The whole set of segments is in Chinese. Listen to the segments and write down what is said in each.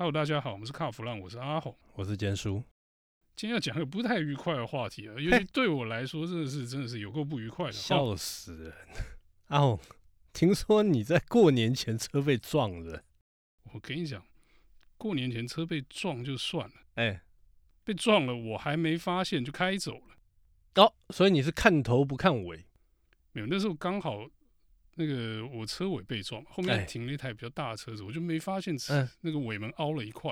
Hello，大家好，我们是卡弗朗，我是阿红，我是坚叔。今天要讲个不太愉快的话题啊，尤其对我来说，真的是真的是有够不愉快的，笑死人。阿红，听说你在过年前车被撞了？我跟你讲，过年前车被撞就算了，哎、欸，被撞了我还没发现就开走了。哦，所以你是看头不看尾？没有，那时候刚好。那个我车尾被撞，后面停了一台比较大的车子，欸、我就没发现那个尾门凹了一块，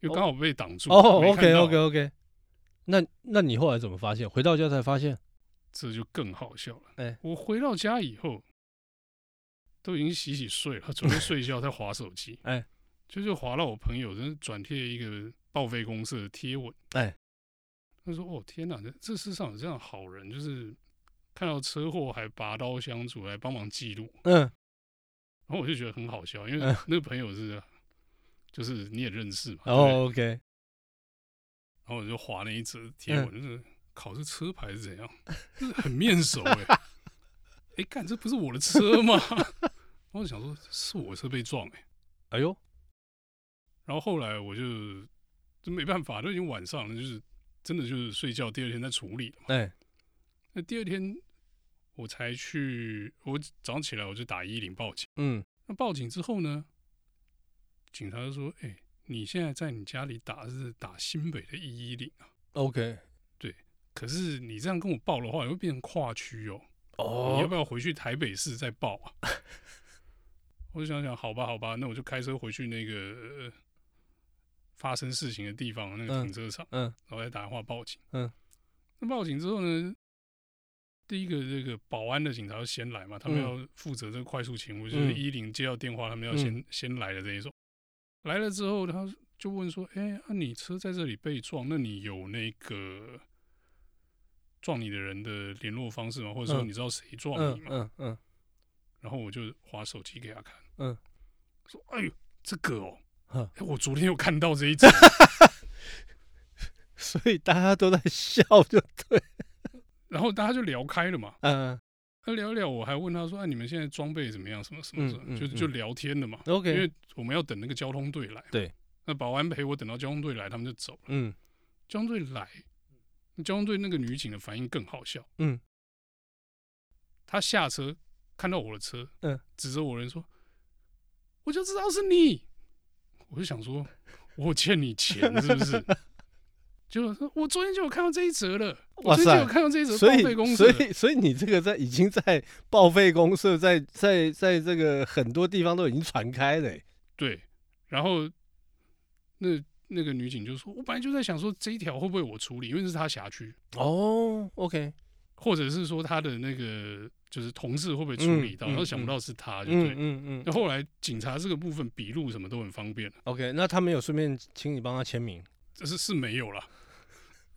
因为刚好被挡住。哦，OK OK OK。那那你后来怎么发现？回到家才发现，这就更好笑了。哎、欸，我回到家以后都已经洗洗睡了，准备睡觉，在划手机。哎、欸，就就划到我朋友，就是转贴一个报废公司的贴文。哎、欸，他说：“哦天哪，这这世上有这样好人，就是。”看到车祸还拔刀相助来帮忙记录，嗯，然后我就觉得很好笑，因为那个朋友是，就是你也认识嘛，哦，OK，然后我就划那一则贴文，就是考这车牌是怎样，就是很面熟哎，哎，干这不是我的车吗？我就想说是我的车被撞哎，哎呦，然后后来我就就没办法，都已经晚上了，就是真的就是睡觉，第二天再处理嘛，哎。那第二天我才去，我早上起来我就打一一零报警。嗯，那报警之后呢，警察就说：“哎、欸，你现在在你家里打是打新北的一一零啊？”OK，对。可是你这样跟我报的话，也会变成跨区哦。哦，你要不要回去台北市再报啊？我就想想，好吧，好吧，那我就开车回去那个发生事情的地方那个停车场，嗯，嗯，然后再打电话报警。嗯，那报警之后呢？第一个，这个保安的警察要先来嘛，他们要负责这个快速勤务，嗯、就是一零接到电话，他们要先、嗯、先来的这一种。来了之后，他就问说：“哎、欸，那、啊、你车在这里被撞，那你有那个撞你的人的联络方式吗？或者说你知道谁撞你吗？”嗯嗯，嗯。然后我就划手机给他看，嗯，说：“哎呦，这个哦，哎、欸，我昨天有看到这一张。” 所以大家都在笑，就对。然后大家就聊开了嘛，嗯，他聊一聊，我还问他说：“哎、啊，你们现在装备怎么样？什么什么什么？嗯嗯、就就聊天的嘛。”OK，因为我们要等那个交通队来。对，那保安陪我等到交通队来，他们就走了。嗯，交通队来，交通队那个女警的反应更好笑。嗯，她下车看到我的车，嗯，指着我人说：“我就知道是你。”我就想说，我欠你钱是不是？就我昨天就有看到这一则了，我昨天就有看到这一则报废公社，所以所以你这个在已经在报废公社，在在在这个很多地方都已经传开了。对，然后那那个女警就说：“我本来就在想说这一条会不会我处理，因为是他辖区哦，OK，或者是说他的那个就是同事会不会处理到，然后想不到是他，就对，嗯嗯。那后来警察这个部分笔录什么都很方便 OK，那他没有顺便请你帮他签名？这是是没有了。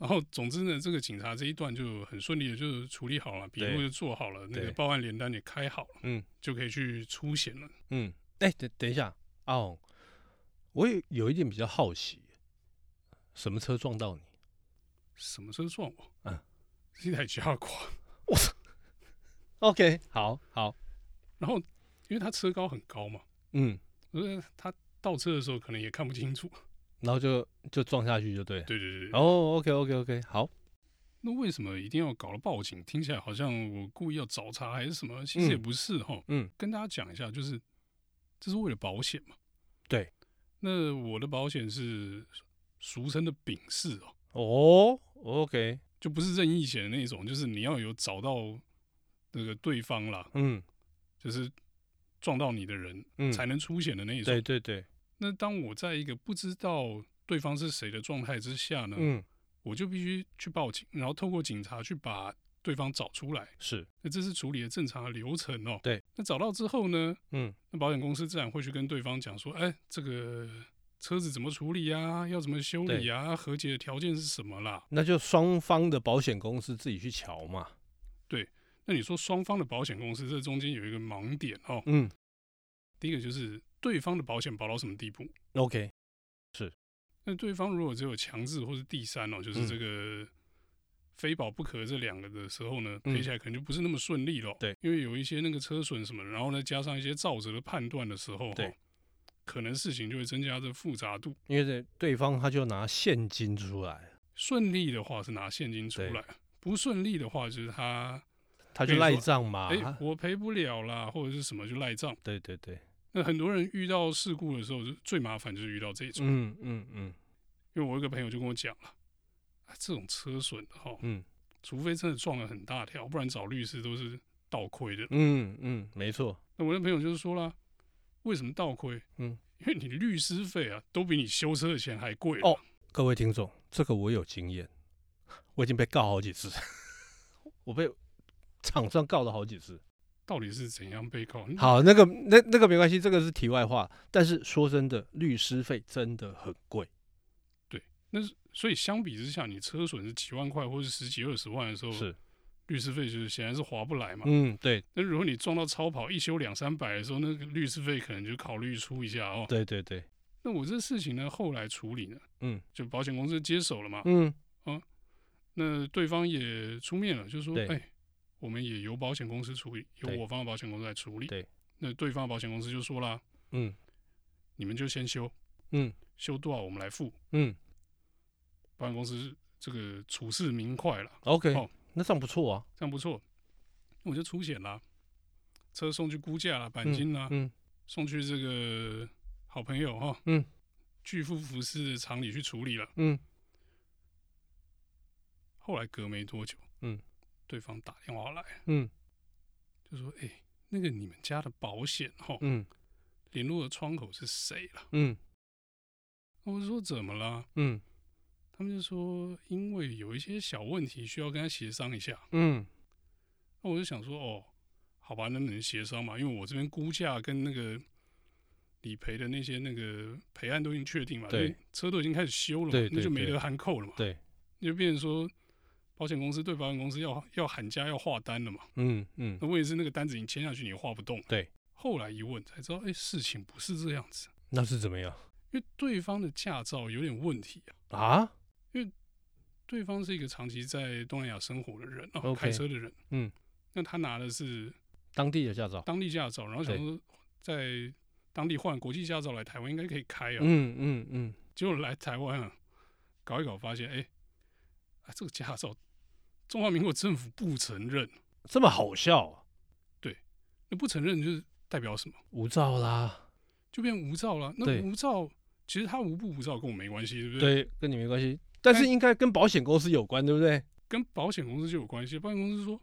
然后，总之呢，这个警察这一段就很顺利的，就是处理好了，笔录就做好了，那个报案联单也开好了，嗯，就可以去出险了，嗯，哎，等等一下，哦，我有有一点比较好奇，什么车撞到你？什么车撞我？嗯，是一台加挂，我操，OK，好好，然后因为他车高很高嘛，嗯，所以他倒车的时候可能也看不清楚。然后就就撞下去就对，对对对。哦、oh，OK OK OK，好。那为什么一定要搞了报警？听起来好像我故意要找茬还是什么？其实也不是哈。嗯。跟大家讲一下，就是这是为了保险嘛。对。那我的保险是俗称的丙式哦。哦，OK，就不是任意险的那种，就是你要有找到那个对方啦，嗯，就是撞到你的人，嗯，才能出险的那一种。对对对。那当我在一个不知道对方是谁的状态之下呢，嗯，我就必须去报警，然后透过警察去把对方找出来。是，那这是处理的正常的流程哦。对，那找到之后呢，嗯，那保险公司自然会去跟对方讲说，哎，这个车子怎么处理啊？要怎么修理啊？和解的条件是什么啦？那就双方的保险公司自己去瞧嘛。对，那你说双方的保险公司这中间有一个盲点哦。嗯，第一个就是。对方的保险保到什么地步？OK，是。那对方如果只有强制或是第三哦，就是这个非保不可这两个的时候呢，赔起来可能就不是那么顺利了。对，因为有一些那个车损什么的，然后呢加上一些造责的判断的时候，对，可能事情就会增加这复杂度。因为对对方他就拿现金出来，顺利的话是拿现金出来，不顺利的话就是他他就赖账嘛。哎、欸，我赔不了啦，或者是什么就赖账。对对对。那很多人遇到事故的时候，就最麻烦就是遇到这种。嗯嗯嗯。因为我一个朋友就跟我讲了，啊，这种车损的哈，嗯，除非真的撞了很大条，不然找律师都是倒亏的。嗯嗯，没错。那我那朋友就是说了，为什么倒亏？嗯，因为你律师费啊，都比你修车的钱还贵。哦，各位听众，这个我有经验，我已经被告好几次，我被厂商告了好几次。到底是怎样被告？好，那个那那个没关系，这个是题外话。但是说真的，律师费真的很贵。对，那所以相比之下，你车损是几万块或者十几二十万的时候，是律师费就是显然是划不来嘛。嗯，对。那如果你撞到超跑一修两三百的时候，那个律师费可能就考虑出一下哦。对对对。那我这事情呢，后来处理呢，嗯，就保险公司接手了嘛。嗯，啊，那对方也出面了，就是说，哎。欸我们也由保险公司处理，由我方的保险公司来处理。对，那对方的保险公司就说了，嗯，你们就先修，嗯，修多少我们来付，嗯，保险公司这个处事明快了。OK，哦，那这样不错啊，这样不错，那我就出险了，车送去估价了，钣金啦，嗯，送去这个好朋友哈，嗯，巨富服饰的厂里去处理了，嗯，后来隔没多久，嗯。对方打电话来，嗯，就说：“哎、欸，那个你们家的保险哈，嗯，联络的窗口是谁了？”嗯，我就说：“怎么了？”嗯，他们就说：“因为有一些小问题需要跟他协商一下。”嗯，那我就想说：“哦，好吧，能不能协商嘛？因为我这边估价跟那个理赔的那些那个赔案都已经确定嘛，对，车都已经开始修了嘛，对，那就没得含扣了嘛，对，那就变成说。”保险公司对保险公司要要喊价要划单了嘛？嗯嗯，那问题是那个单子已经签下去，你划不动。对，后来一问才知道，哎、欸，事情不是这样子。那是怎么样？因为对方的驾照有点问题啊。啊？因为对方是一个长期在东南亚生活的人开车的人。嗯，那他拿的是当地的驾照，当地驾照，然后想说在当地换国际驾照来台湾应该可以开啊。嗯嗯嗯，结果来台湾啊，搞一搞发现，哎、欸，啊这个驾照。中华民国政府不承认，这么好笑啊？对，那不承认就是代表什么？无照啦，就变无照啦。那无照其实他无不无照跟我没关系，对不对？对，跟你没关系，但是应该跟保险公司有关，对不对？跟保险公司就有关系。保险公司说：“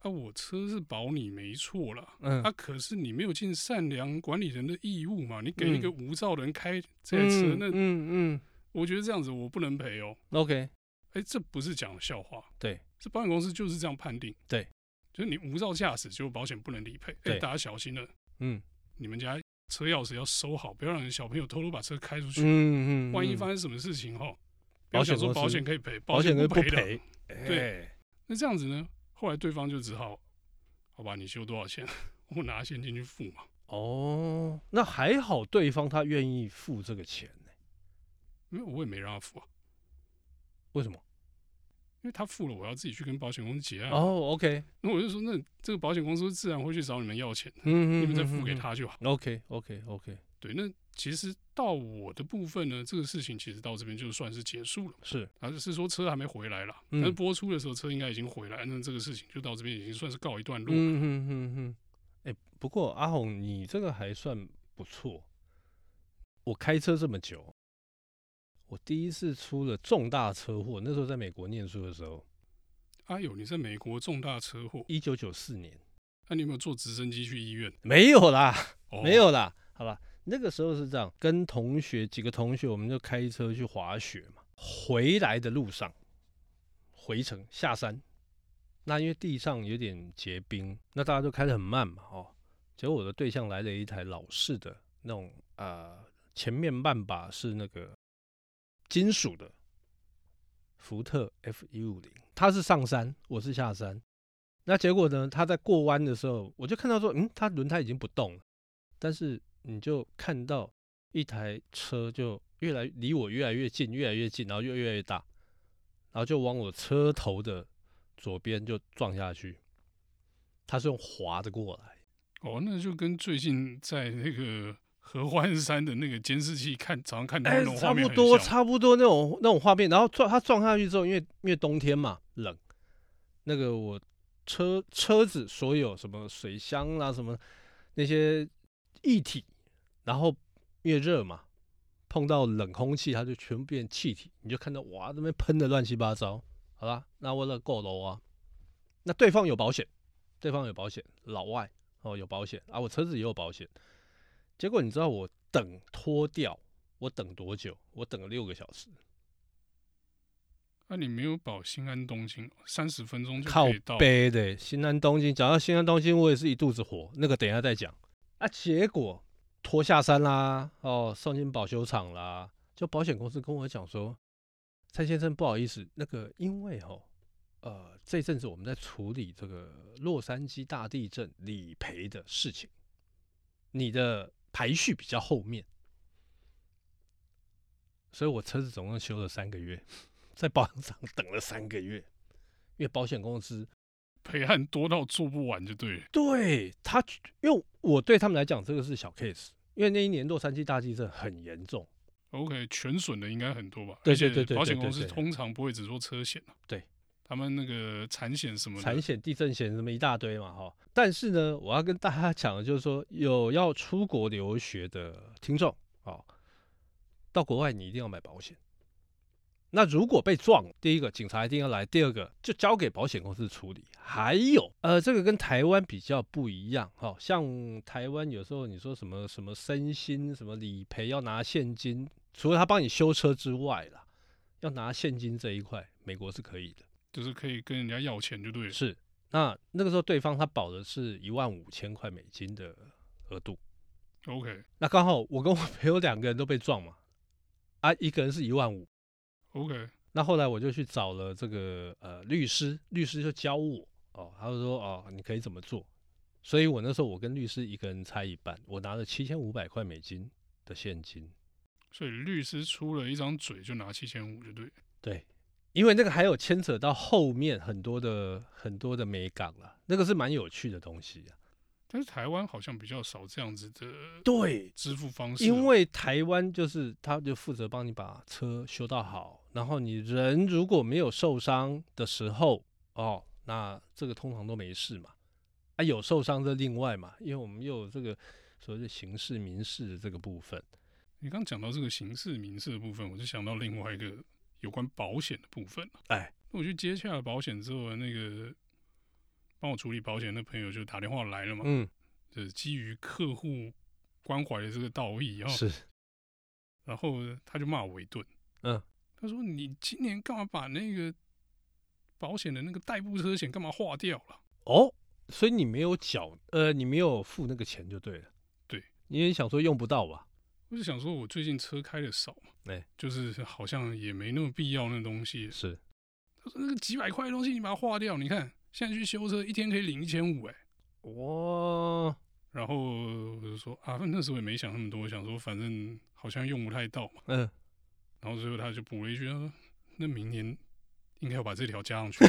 啊，我车是保你没错了，嗯，啊，可是你没有尽善良管理人的义务嘛？你给一个无照的人开这台车，嗯、那嗯嗯，嗯，我觉得这样子我不能赔哦。OK，哎、欸，这不是讲笑话，对。”这保险公司就是这样判定，对，就是你无照驾驶，就保险不能理赔。哎、欸，大家小心了，嗯，你们家车钥匙要收好，不要让人小朋友偷偷把车开出去。嗯嗯，嗯，万一发生什么事情哈，保险说保险可以赔，保险不赔的。对，那这样子呢？后来对方就只好，好吧，你修多少钱，我拿现金去付嘛。哦，那还好，对方他愿意付这个钱呢、欸，因为我也没让他付啊。为什么？因为他付了，我要自己去跟保险公司结案。哦、oh,，OK，那我就说，那这个保险公司自然会去找你们要钱的，嗯，你们再付给他就好。OK，OK，OK，、okay, okay, okay. 对，那其实到我的部分呢，这个事情其实到这边就算是结束了。是，而是说车还没回来了，嗯、但是播出的时候车应该已经回来，那这个事情就到这边已经算是告一段落了。嗯哼哼哼，哎、欸，不过阿红，你这个还算不错。我开车这么久。我第一次出了重大车祸，那时候在美国念书的时候。哎呦，你在美国重大车祸？一九九四年。那、啊、你有没有坐直升机去医院？没有啦，哦、没有啦。好吧，那个时候是这样，跟同学几个同学，我们就开车去滑雪嘛。回来的路上，回程下山，那因为地上有点结冰，那大家都开得很慢嘛。哦，结果我的对象来了一台老式的那种啊、呃，前面半把是那个。金属的福特 F 一五零，他是上山，我是下山。那结果呢？他在过弯的时候，我就看到说，嗯，他轮胎已经不动了。但是你就看到一台车就越来离我越来越近，越来越近，然后越越来越大，然后就往我车头的左边就撞下去。他是用滑的过来。哦，那就跟最近在那个。合欢山的那个监视器看，早上看到哎、欸，差不多差不多那种那种画面。然后撞他撞下去之后，因为因为冬天嘛冷，那个我车车子所有什么水箱啦什么那些液体，然后越热嘛，碰到冷空气，它就全部变气体，你就看到哇，这边喷的乱七八糟。好啦，那为了够楼啊，那对方有保险，对方有保险，老外哦有保险啊，我车子也有保险。结果你知道我等脱掉，我等多久？我等了六个小时。那、啊、你没有保新安东京，三十分钟就靠背的新安东京。讲到新安东京，我也是一肚子火。那个等一下再讲。啊，结果拖下山啦，哦，送进保修厂啦。就保险公司跟我讲说，蔡先生不好意思，那个因为哦，呃，这阵子我们在处理这个洛杉矶大地震理赔的事情，你的。排序比较后面，所以我车子总共修了三个月，在保养厂等了三个月，因为保险公司赔案多到做不完就对了。对他，因为我对他们来讲这个是小 case，因为那一年洛杉矶大地震很严重。OK，全损的应该很多吧？对对对对，保险公司通常不会只做车险对。他们那个产险什么，产险、地震险什么一大堆嘛，哈。但是呢，我要跟大家讲的就是说，有要出国留学的听众，哦，到国外你一定要买保险。那如果被撞，第一个警察一定要来，第二个就交给保险公司处理。还有，呃，这个跟台湾比较不一样，哈，像台湾有时候你说什么什么身心什么理赔要拿现金，除了他帮你修车之外啦，要拿现金这一块，美国是可以的。就是可以跟人家要钱就对了。是，那那个时候对方他保的是一万五千块美金的额度。OK，那刚好我跟我朋友两个人都被撞嘛，啊，一个人是一万五。OK，那后来我就去找了这个呃律师，律师就教我哦，他就说哦，你可以怎么做。所以我那时候我跟律师一个人拆一半，我拿了七千五百块美金的现金。所以律师出了一张嘴就拿七千五就对。对。因为那个还有牵扯到后面很多的很多的美感了，那个是蛮有趣的东西啊。但是台湾好像比较少这样子的对支付方式，因为台湾就是他就负责帮你把车修到好，然后你人如果没有受伤的时候哦，那这个通常都没事嘛。啊，有受伤的另外嘛，因为我们又有这个所谓的刑事民事的这个部分。你刚讲到这个刑事民事的部分，我就想到另外一个。有关保险的部分，哎，我去接洽了保险之后，那个帮我处理保险的朋友就打电话来了嘛，嗯，就是基于客户关怀的这个道义，然后是，然后他就骂我一顿，嗯，他说你今年干嘛把那个保险的那个代步车险干嘛划掉了？哦，所以你没有缴，呃，你没有付那个钱就对了，对，你也想说用不到吧？我就想说，我最近车开的少嘛，哎，就是好像也没那么必要那东西。是，他说那个几百块的东西你把它划掉，你看现在去修车一天可以领一千五，哎，哇！然后我就说啊，那时候也没想那么多，想说反正好像用不太到嘛，嗯。然后最后他就补了一句，他说那明年应该要把这条加上去。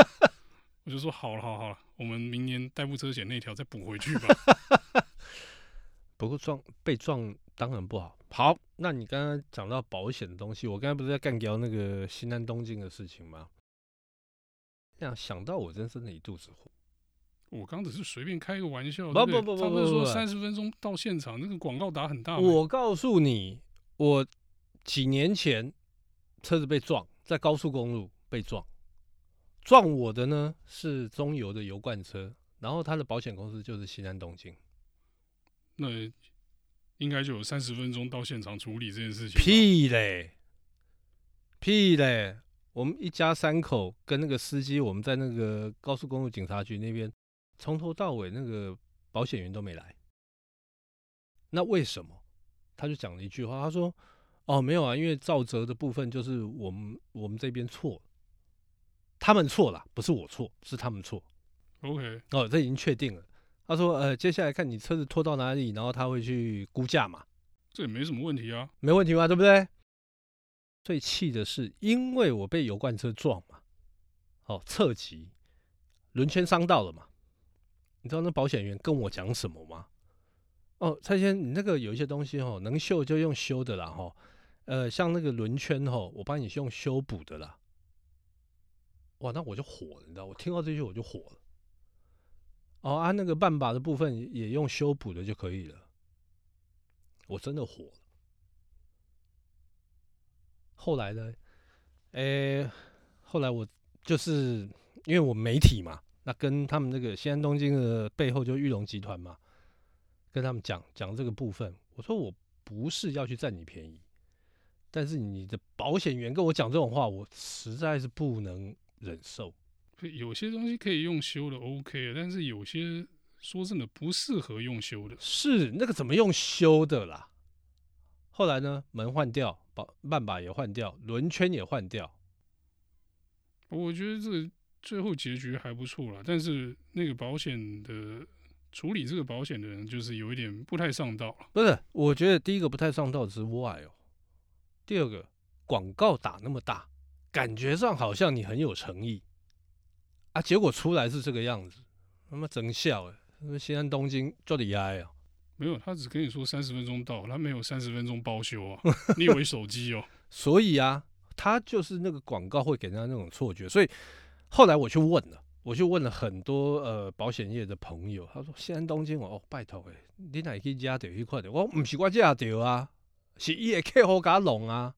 我就说好了，好了，好了，我们明年代步车险那条再补回去吧。不过撞被撞。当然不好。好，那你刚刚讲到保险的东西，我刚才不是在干掉那个西南东京的事情吗？这样想到我真是那一肚子火。我刚只是随便开个玩笑。不不不不不，他们说三十分钟到现场，那个广告打很大。我告诉你，我几年前车子被撞，在高速公路被撞，撞我的呢是中油的油罐车，然后他的保险公司就是西南东京。那。应该就有三十分钟到现场处理这件事情。屁嘞，屁嘞！我们一家三口跟那个司机，我们在那个高速公路警察局那边，从头到尾那个保险员都没来。那为什么？他就讲了一句话，他说：“哦，没有啊，因为肇责的部分就是我们我们这边错，他们错了，不是我错，是他们错。” OK，哦，这已经确定了。他说：“呃，接下来看你车子拖到哪里，然后他会去估价嘛。这也没什么问题啊，没问题嘛，对不对？最气的是，因为我被油罐车撞嘛，哦，侧击，轮圈伤到了嘛。你知道那保险员跟我讲什么吗？哦，蔡先，你那个有一些东西哦，能修就用修的啦哈。呃，像那个轮圈哦，我帮你用修补的啦。哇，那我就火了，你知道？我听到这句我就火了。哦，啊，那个半把的部分也用修补的就可以了。我真的火了。后来呢？诶、后来我就是因为我媒体嘛，那跟他们那个西安东京的背后就玉龙集团嘛，跟他们讲讲这个部分。我说我不是要去占你便宜，但是你的保险员跟我讲这种话，我实在是不能忍受。有些东西可以用修的，OK，但是有些说真的不适合用修的。是那个怎么用修的啦？后来呢，门换掉，把半把也换掉，轮圈也换掉。我觉得这最后结局还不错啦，但是那个保险的处理这个保险的人，就是有一点不太上道了。不是，我觉得第一个不太上道之外哦，第二个广告打那么大，感觉上好像你很有诚意。啊！结果出来是这个样子，他妈真笑哎！西安东京做的哀啊，没有，他只跟你说三十分钟到，他没有三十分钟包修啊！你以为手机哦？所以啊，他就是那个广告会给人家那种错觉。所以后来我去问了，我去问了很多呃保险业的朋友，他说西安东京哦，拜托哎，你哪可以加掉一块的？我唔是我加掉啊，是伊的客户加弄啊。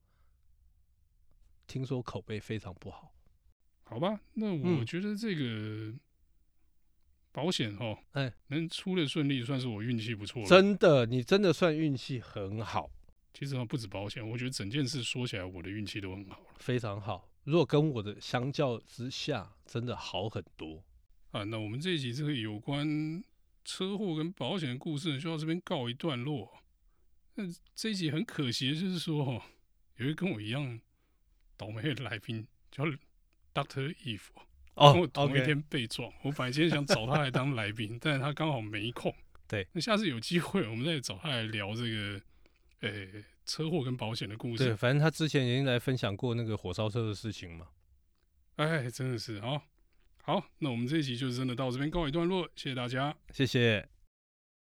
听说口碑非常不好。好吧，那我觉得这个保险哈，哎，能出的顺利，算是我运气不错了。真的，你真的算运气很好。其实不止保险，我觉得整件事说起来，我的运气都很好，非常好。如果跟我的相较之下，真的好很多啊。那我们这一集这个有关车祸跟保险的故事，就到这边告一段落。那这一集很可惜的就是说，有一个跟我一样倒霉的来宾，叫。Doctor Eve，哦，跟我同一天被撞。我本来今天想找他来当来宾，但是他刚好没空。对，那下次有机会，我们再找他来聊这个，诶、欸，车祸跟保险的故事。对，反正他之前已经来分享过那个火烧车的事情嘛。哎，真的是哦。好，那我们这一集就真的到这边告一段落，谢谢大家，谢谢。